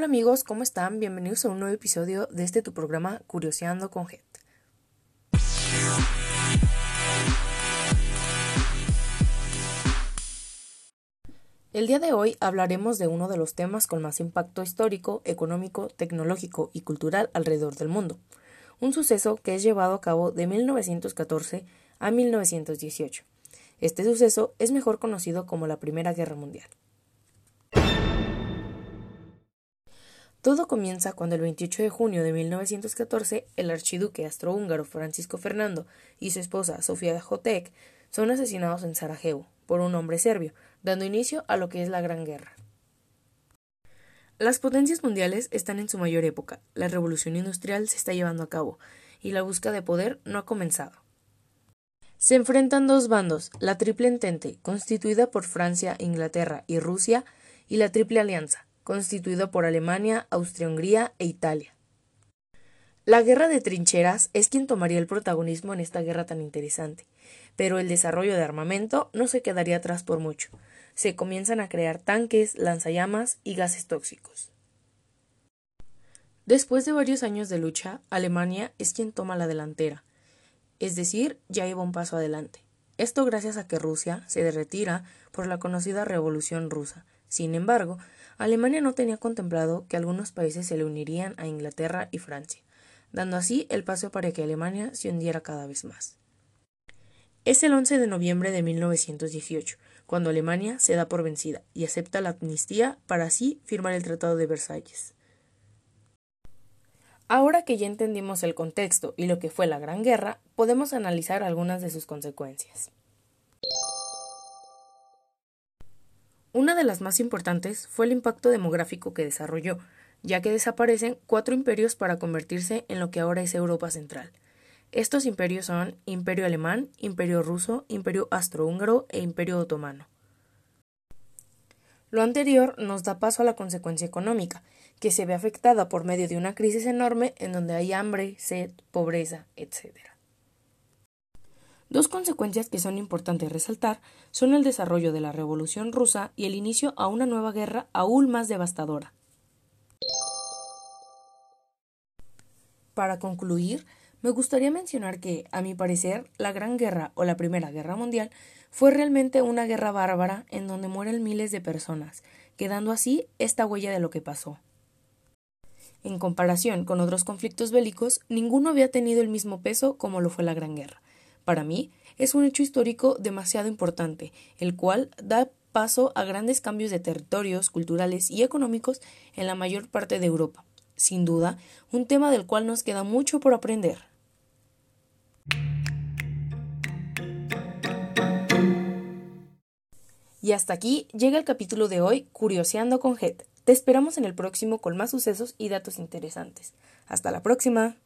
Hola amigos, ¿cómo están? Bienvenidos a un nuevo episodio de este tu programa Curioseando con Head. El día de hoy hablaremos de uno de los temas con más impacto histórico, económico, tecnológico y cultural alrededor del mundo, un suceso que es llevado a cabo de 1914 a 1918. Este suceso es mejor conocido como la Primera Guerra Mundial. Todo comienza cuando el 28 de junio de 1914 el archiduque astrohúngaro Francisco Fernando y su esposa Sofía Jotek son asesinados en Sarajevo por un hombre serbio, dando inicio a lo que es la Gran Guerra. Las potencias mundiales están en su mayor época, la revolución industrial se está llevando a cabo, y la búsqueda de poder no ha comenzado. Se enfrentan dos bandos, la Triple Entente, constituida por Francia, Inglaterra y Rusia, y la Triple Alianza, constituido por Alemania, Austria-Hungría e Italia. La guerra de trincheras es quien tomaría el protagonismo en esta guerra tan interesante, pero el desarrollo de armamento no se quedaría atrás por mucho. Se comienzan a crear tanques, lanzallamas y gases tóxicos. Después de varios años de lucha, Alemania es quien toma la delantera, es decir, ya lleva un paso adelante. Esto gracias a que Rusia se retira por la conocida Revolución rusa. Sin embargo, Alemania no tenía contemplado que algunos países se le unirían a Inglaterra y Francia, dando así el paso para que Alemania se hundiera cada vez más. Es el 11 de noviembre de 1918, cuando Alemania se da por vencida y acepta la amnistía para así firmar el Tratado de Versalles. Ahora que ya entendimos el contexto y lo que fue la Gran Guerra, podemos analizar algunas de sus consecuencias. Una de las más importantes fue el impacto demográfico que desarrolló, ya que desaparecen cuatro imperios para convertirse en lo que ahora es Europa Central. Estos imperios son Imperio Alemán, Imperio Ruso, Imperio Astrohúngaro e Imperio Otomano. Lo anterior nos da paso a la consecuencia económica, que se ve afectada por medio de una crisis enorme en donde hay hambre, sed, pobreza, etc. Dos consecuencias que son importantes resaltar son el desarrollo de la Revolución rusa y el inicio a una nueva guerra aún más devastadora. Para concluir, me gustaría mencionar que, a mi parecer, la Gran Guerra o la Primera Guerra Mundial fue realmente una guerra bárbara en donde mueren miles de personas, quedando así esta huella de lo que pasó. En comparación con otros conflictos bélicos, ninguno había tenido el mismo peso como lo fue la Gran Guerra, para mí, es un hecho histórico demasiado importante, el cual da paso a grandes cambios de territorios, culturales y económicos en la mayor parte de Europa. Sin duda, un tema del cual nos queda mucho por aprender. Y hasta aquí llega el capítulo de hoy, Curioseando con Head. Te esperamos en el próximo con más sucesos y datos interesantes. Hasta la próxima.